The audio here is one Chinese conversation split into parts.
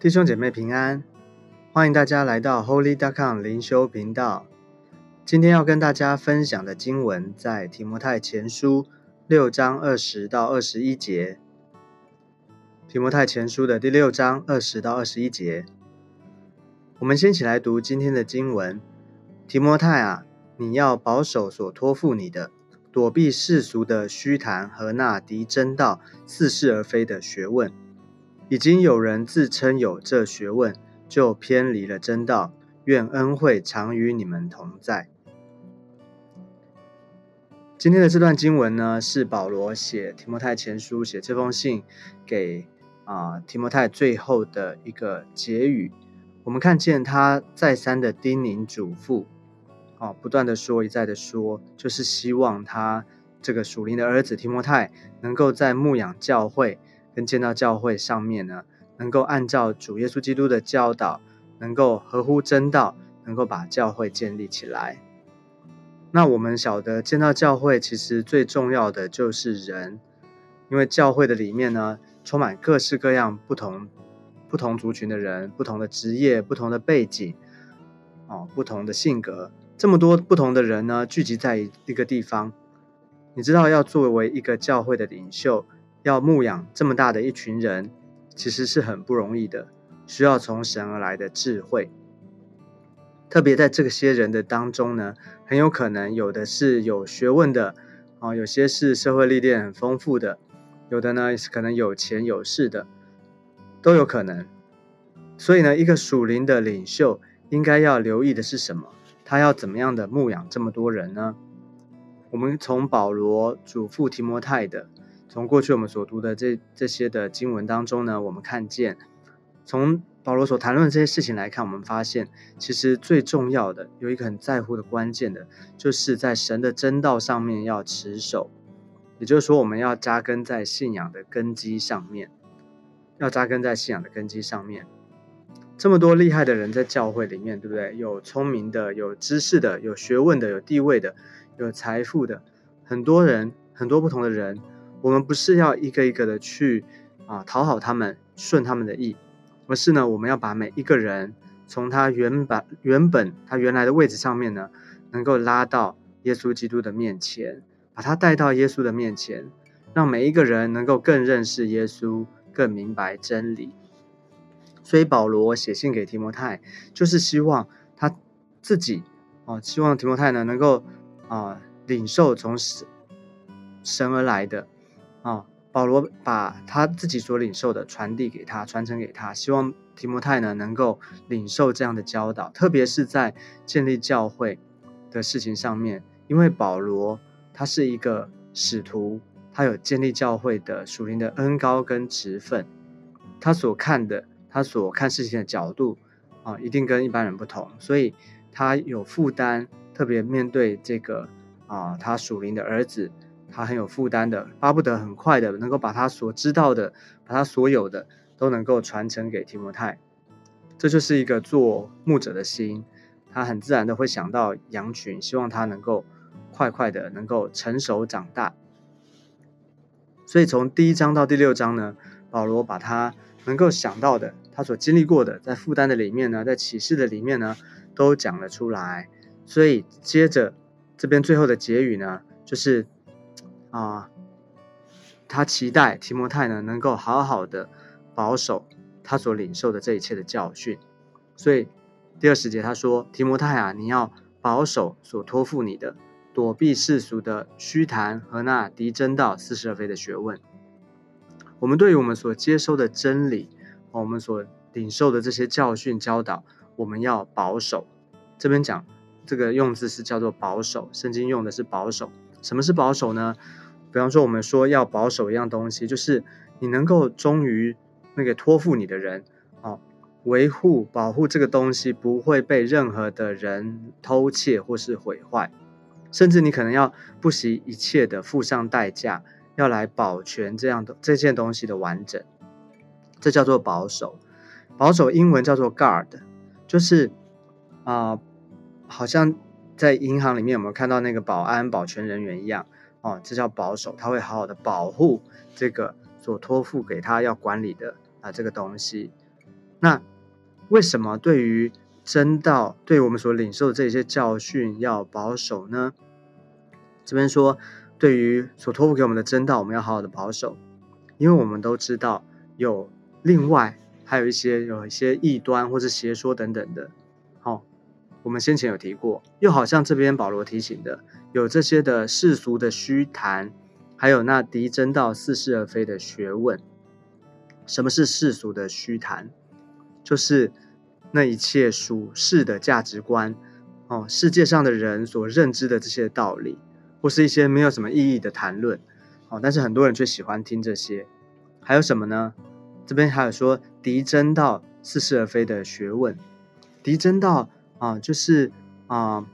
弟兄姐妹平安，欢迎大家来到 Holy d o c o m 灵修频道。今天要跟大家分享的经文在提摩太前书六章二十到二十一节。提摩太前书的第六章二十到二十一节，我们先起来读今天的经文。提摩太啊，你要保守所托付你的，躲避世俗的虚谈和那敌真道、似是而非的学问。已经有人自称有这学问，就偏离了真道。愿恩惠常与你们同在。今天的这段经文呢，是保罗写提摩太前书写这封信给啊提摩太最后的一个结语。我们看见他再三的叮咛嘱咐，哦，不断的说，一再的说，就是希望他这个属灵的儿子提摩太能够在牧养教会。跟建造教会上面呢，能够按照主耶稣基督的教导，能够合乎真道，能够把教会建立起来。那我们晓得建造教会其实最重要的就是人，因为教会的里面呢，充满各式各样不同不同族群的人，不同的职业，不同的背景，哦，不同的性格，这么多不同的人呢，聚集在一个地方。你知道，要作为一个教会的领袖。要牧养这么大的一群人，其实是很不容易的，需要从神而来的智慧。特别在这些人的当中呢，很有可能有的是有学问的，啊，有些是社会历练很丰富的，有的呢可能有钱有势的，都有可能。所以呢，一个属灵的领袖应该要留意的是什么？他要怎么样的牧养这么多人呢？我们从保罗嘱咐提摩太的。从过去我们所读的这这些的经文当中呢，我们看见，从保罗所谈论的这些事情来看，我们发现，其实最重要的有一个很在乎的关键的，就是在神的真道上面要持守，也就是说，我们要扎根在信仰的根基上面，要扎根在信仰的根基上面。这么多厉害的人在教会里面，对不对？有聪明的，有知识的，有学问的，有地位的，有财富的，很多人，很多不同的人。我们不是要一个一个的去啊讨好他们，顺他们的意，而是呢，我们要把每一个人从他原本原本他原来的位置上面呢，能够拉到耶稣基督的面前，把他带到耶稣的面前，让每一个人能够更认识耶稣，更明白真理。所以保罗写信给提摩太，就是希望他自己哦，希望提摩太呢能够啊领受从神神而来的。啊，保罗把他自己所领受的传递给他，传承给他，希望提摩太呢能够领受这样的教导，特别是在建立教会的事情上面，因为保罗他是一个使徒，他有建立教会的属灵的恩高跟职分，他所看的，他所看事情的角度啊，一定跟一般人不同，所以他有负担，特别面对这个啊，他属灵的儿子。他很有负担的，巴不得很快的能够把他所知道的，把他所有的都能够传承给提摩太。这就是一个做牧者的心，他很自然的会想到羊群，希望他能够快快的能够成熟长大。所以从第一章到第六章呢，保罗把他能够想到的，他所经历过的，在负担的里面呢，在启示的里面呢，都讲了出来。所以接着这边最后的结语呢，就是。啊，他期待提摩太呢能够好好的保守他所领受的这一切的教训，所以第二十节他说：“提摩太啊，你要保守所托付你的，躲避世俗的虚谈和那敌真道似是而非的学问。我们对于我们所接收的真理和，我们所领受的这些教训教导，我们要保守。这边讲这个用字是叫做保守，圣经用的是保守。什么是保守呢？”比方说，我们说要保守一样东西，就是你能够忠于那个托付你的人，哦，维护、保护这个东西不会被任何的人偷窃或是毁坏，甚至你可能要不惜一切的付上代价，要来保全这样的这件东西的完整，这叫做保守。保守英文叫做 guard，就是啊，好像在银行里面有没有看到那个保安、保全人员一样。哦，这叫保守，他会好好的保护这个所托付给他要管理的啊这个东西。那为什么对于真道，对我们所领受的这些教训要保守呢？这边说，对于所托付给我们的真道，我们要好好的保守，因为我们都知道有另外还有一些有一些异端或者邪说等等的。我们先前有提过，又好像这边保罗提醒的，有这些的世俗的虚谈，还有那敌真道似是而非的学问。什么是世俗的虚谈？就是那一切属世的价值观，哦，世界上的人所认知的这些道理。或是一些没有什么意义的谈论，哦，但是很多人却喜欢听这些。还有什么呢？这边还有说敌真道似是而非的学问，敌真道啊，就是啊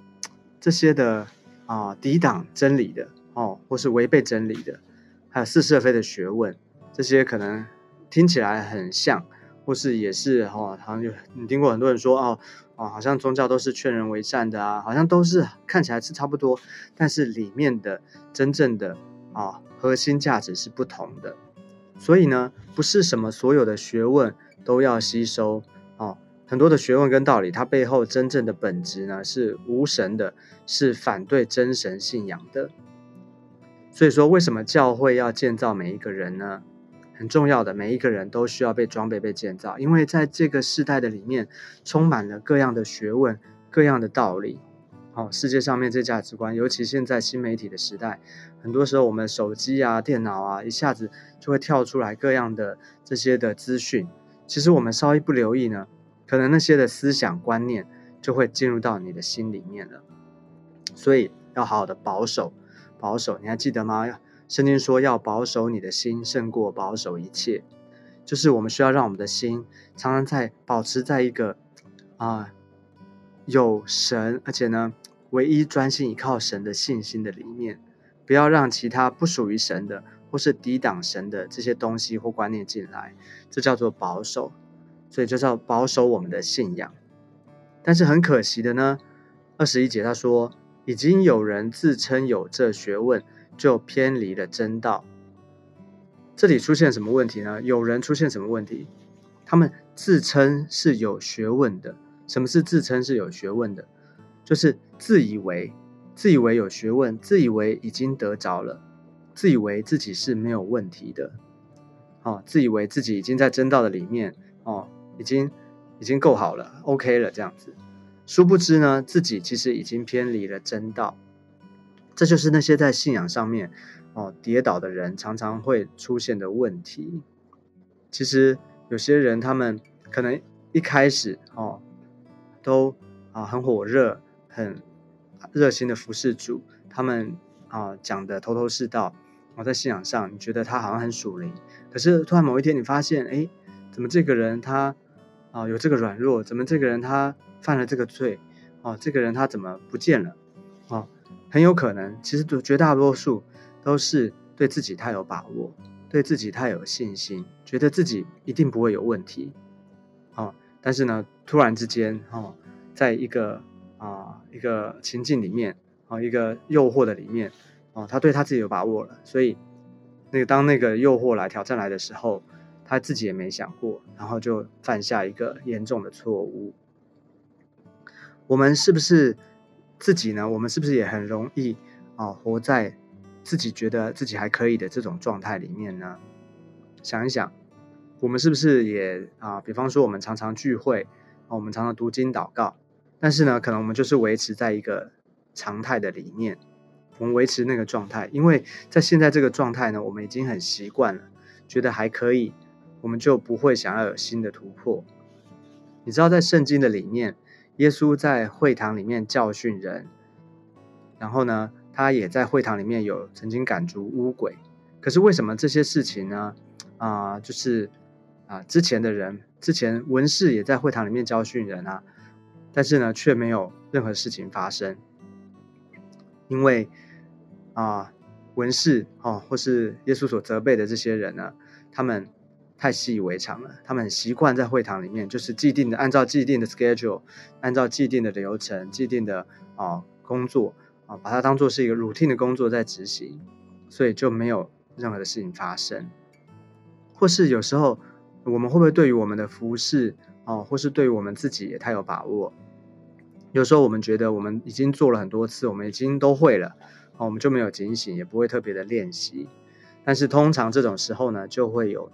这些的啊抵挡真理的哦，或是违背真理的，还有似是而非的学问，这些可能听起来很像。或是也是哦，好像就你听过很多人说哦哦，好像宗教都是劝人为善的啊，好像都是看起来是差不多，但是里面的真正的啊核心价值是不同的。所以呢，不是什么所有的学问都要吸收，很多的学问跟道理，它背后真正的本质呢是无神的，是反对真神信仰的。所以说，为什么教会要建造每一个人呢？很重要的，每一个人都需要被装备、被建造，因为在这个时代的里面，充满了各样的学问、各样的道理。好，世界上面这价值观，尤其现在新媒体的时代，很多时候我们手机啊、电脑啊，一下子就会跳出来各样的这些的资讯。其实我们稍一不留意呢，可能那些的思想观念就会进入到你的心里面了。所以要好好的保守，保守。你还记得吗？圣经说要保守你的心胜过保守一切，就是我们需要让我们的心常常在保持在一个啊有神，而且呢唯一专心依靠神的信心的里面，不要让其他不属于神的或是抵挡神的这些东西或观念进来，这叫做保守，所以就是要保守我们的信仰。但是很可惜的呢，二十一节他说已经有人自称有这学问。就偏离了真道。这里出现什么问题呢？有人出现什么问题？他们自称是有学问的。什么是自称是有学问的？就是自以为自以为有学问，自以为已经得着了，自以为自己是没有问题的。哦，自以为自己已经在真道的里面哦，已经已经够好了，OK 了这样子。殊不知呢，自己其实已经偏离了真道。这就是那些在信仰上面哦跌倒的人常常会出现的问题。其实有些人他们可能一开始哦都啊很火热、很热心的服侍主，他们啊讲的头头是道，我在信仰上你觉得他好像很属灵，可是突然某一天你发现，哎，怎么这个人他啊有这个软弱？怎么这个人他犯了这个罪？哦，这个人他怎么不见了？哦。很有可能，其实绝大多数都是对自己太有把握，对自己太有信心，觉得自己一定不会有问题，哦。但是呢，突然之间，哦，在一个啊一个情境里面，啊一个诱惑的里面，哦，他对他自己有把握了，所以那个当那个诱惑来挑战来的时候，他自己也没想过，然后就犯下一个严重的错误。我们是不是？自己呢？我们是不是也很容易啊，活在自己觉得自己还可以的这种状态里面呢？想一想，我们是不是也啊？比方说，我们常常聚会，我们常常读经祷告，但是呢，可能我们就是维持在一个常态的里面，我们维持那个状态，因为在现在这个状态呢，我们已经很习惯了，觉得还可以，我们就不会想要有新的突破。你知道，在圣经的里面。耶稣在会堂里面教训人，然后呢，他也在会堂里面有曾经赶逐污鬼。可是为什么这些事情呢？啊，就是啊，之前的人，之前文士也在会堂里面教训人啊，但是呢，却没有任何事情发生，因为啊，文士哦，或是耶稣所责备的这些人呢，他们。太习以为常了，他们很习惯在会堂里面，就是既定的，按照既定的 schedule，按照既定的流程，既定的啊工作啊，把它当做是一个 routine 的工作在执行，所以就没有任何的事情发生。或是有时候，我们会不会对于我们的服饰，哦，或是对于我们自己也太有把握。有时候我们觉得我们已经做了很多次，我们已经都会了，哦，我们就没有警醒，也不会特别的练习。但是通常这种时候呢，就会有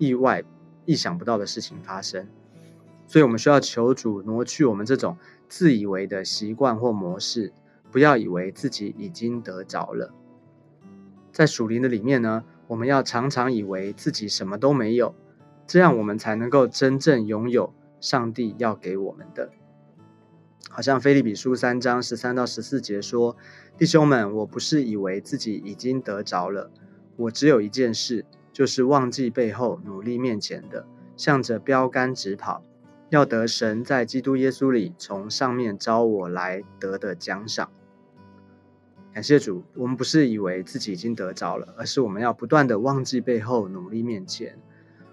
意外、意想不到的事情发生。所以我们需要求主挪去我们这种自以为的习惯或模式，不要以为自己已经得着了。在属灵的里面呢，我们要常常以为自己什么都没有，这样我们才能够真正拥有上帝要给我们的。好像菲利比书三章十三到十四节说：“弟兄们，我不是以为自己已经得着了，我只有一件事，就是忘记背后，努力面前的，向着标杆直跑。”要得神在基督耶稣里从上面招我来得的奖赏。感谢主，我们不是以为自己已经得着了，而是我们要不断的忘记背后，努力面前，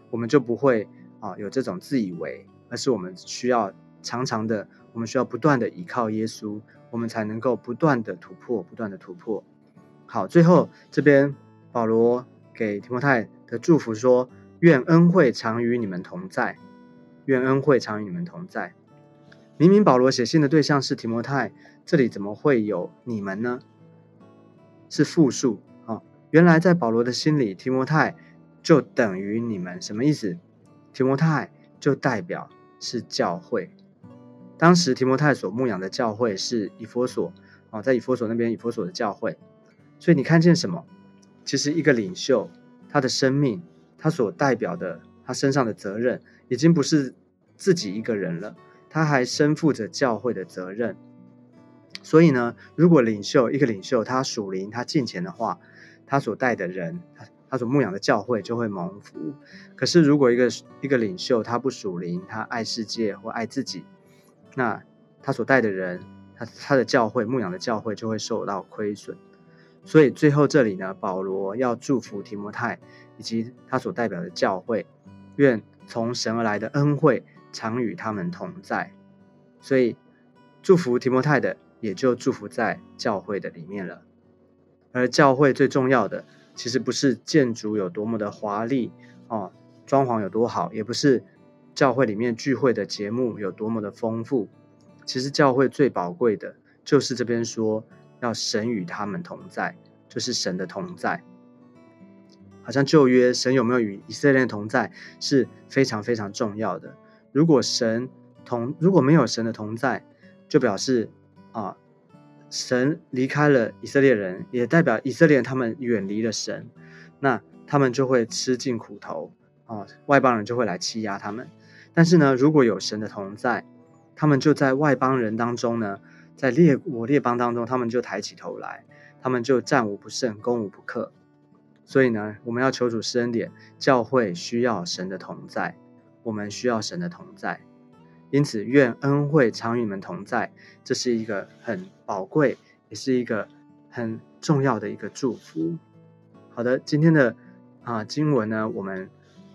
我们就不会啊有这种自以为，而是我们需要常常的，我们需要不断的依靠耶稣，我们才能够不断的突破，不断的突破。好，最后这边保罗给提摩太的祝福说：愿恩惠常与你们同在。愿恩惠常与你们同在。明明保罗写信的对象是提摩太，这里怎么会有你们呢？是复数啊！原来在保罗的心里，提摩太就等于你们，什么意思？提摩太就代表是教会。当时提摩太所牧养的教会是以佛所啊，在以佛所那边，以佛所的教会。所以你看见什么？其实一个领袖，他的生命，他所代表的，他身上的责任。已经不是自己一个人了，他还身负着教会的责任。所以呢，如果领袖一个领袖他属灵他敬虔的话，他所带的人，他他所牧养的教会就会蒙福。可是如果一个一个领袖他不属灵，他爱世界或爱自己，那他所带的人，他他的教会牧养的教会就会受到亏损。所以最后这里呢，保罗要祝福提摩太以及他所代表的教会，愿。从神而来的恩惠常与他们同在，所以祝福提摩太的也就祝福在教会的里面了。而教会最重要的，其实不是建筑有多么的华丽哦，装潢有多好，也不是教会里面聚会的节目有多么的丰富。其实教会最宝贵的，就是这边说要神与他们同在，就是神的同在。好像旧约神有没有与以色列同在是非常非常重要的。如果神同如果没有神的同在，就表示啊神离开了以色列人，也代表以色列人他们远离了神，那他们就会吃尽苦头啊，外邦人就会来欺压他们。但是呢，如果有神的同在，他们就在外邦人当中呢，在列国列邦当中，他们就抬起头来，他们就战无不胜，攻无不克。所以呢，我们要求主施恩典，教会需要神的同在，我们需要神的同在，因此愿恩惠常与你们同在，这是一个很宝贵，也是一个很重要的一个祝福。好的，今天的啊经文呢，我们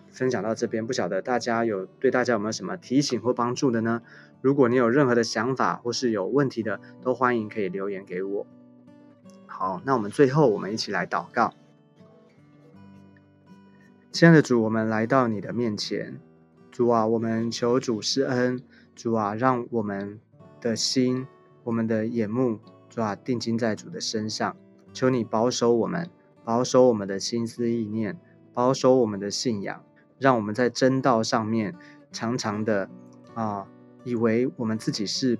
分享到这边，不晓得大家有对大家有没有什么提醒或帮助的呢？如果你有任何的想法或是有问题的，都欢迎可以留言给我。好，那我们最后我们一起来祷告。亲爱的主，我们来到你的面前，主啊，我们求主施恩，主啊，让我们的心、我们的眼目，主啊，定睛在主的身上。求你保守我们，保守我们的心思意念，保守我们的信仰，让我们在真道上面常常的啊，以为我们自己是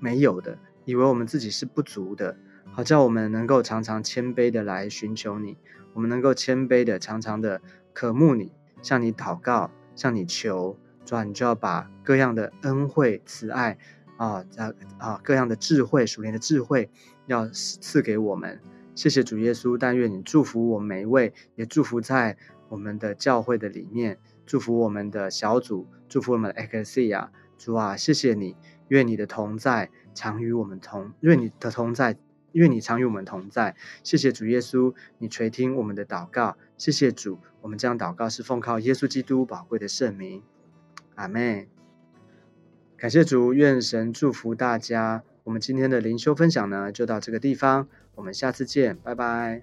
没有的，以为我们自己是不足的，好叫我们能够常常谦卑的来寻求你，我们能够谦卑的常常的。渴慕你，向你祷告，向你求，主啊，你就要把各样的恩惠、慈爱啊，啊啊，各样的智慧、属灵的智慧，要赐给我们。谢谢主耶稣，但愿你祝福我们每一位，也祝福在我们的教会的里面，祝福我们的小组，祝福我们的 X 亚。主啊，谢谢你，愿你的同在常与我们同，愿你的同在。愿你常与我们同在，谢谢主耶稣，你垂听我们的祷告，谢谢主，我们这样祷告是奉靠耶稣基督宝贵的圣名，阿门。感谢主，愿神祝福大家。我们今天的灵修分享呢，就到这个地方，我们下次见，拜拜。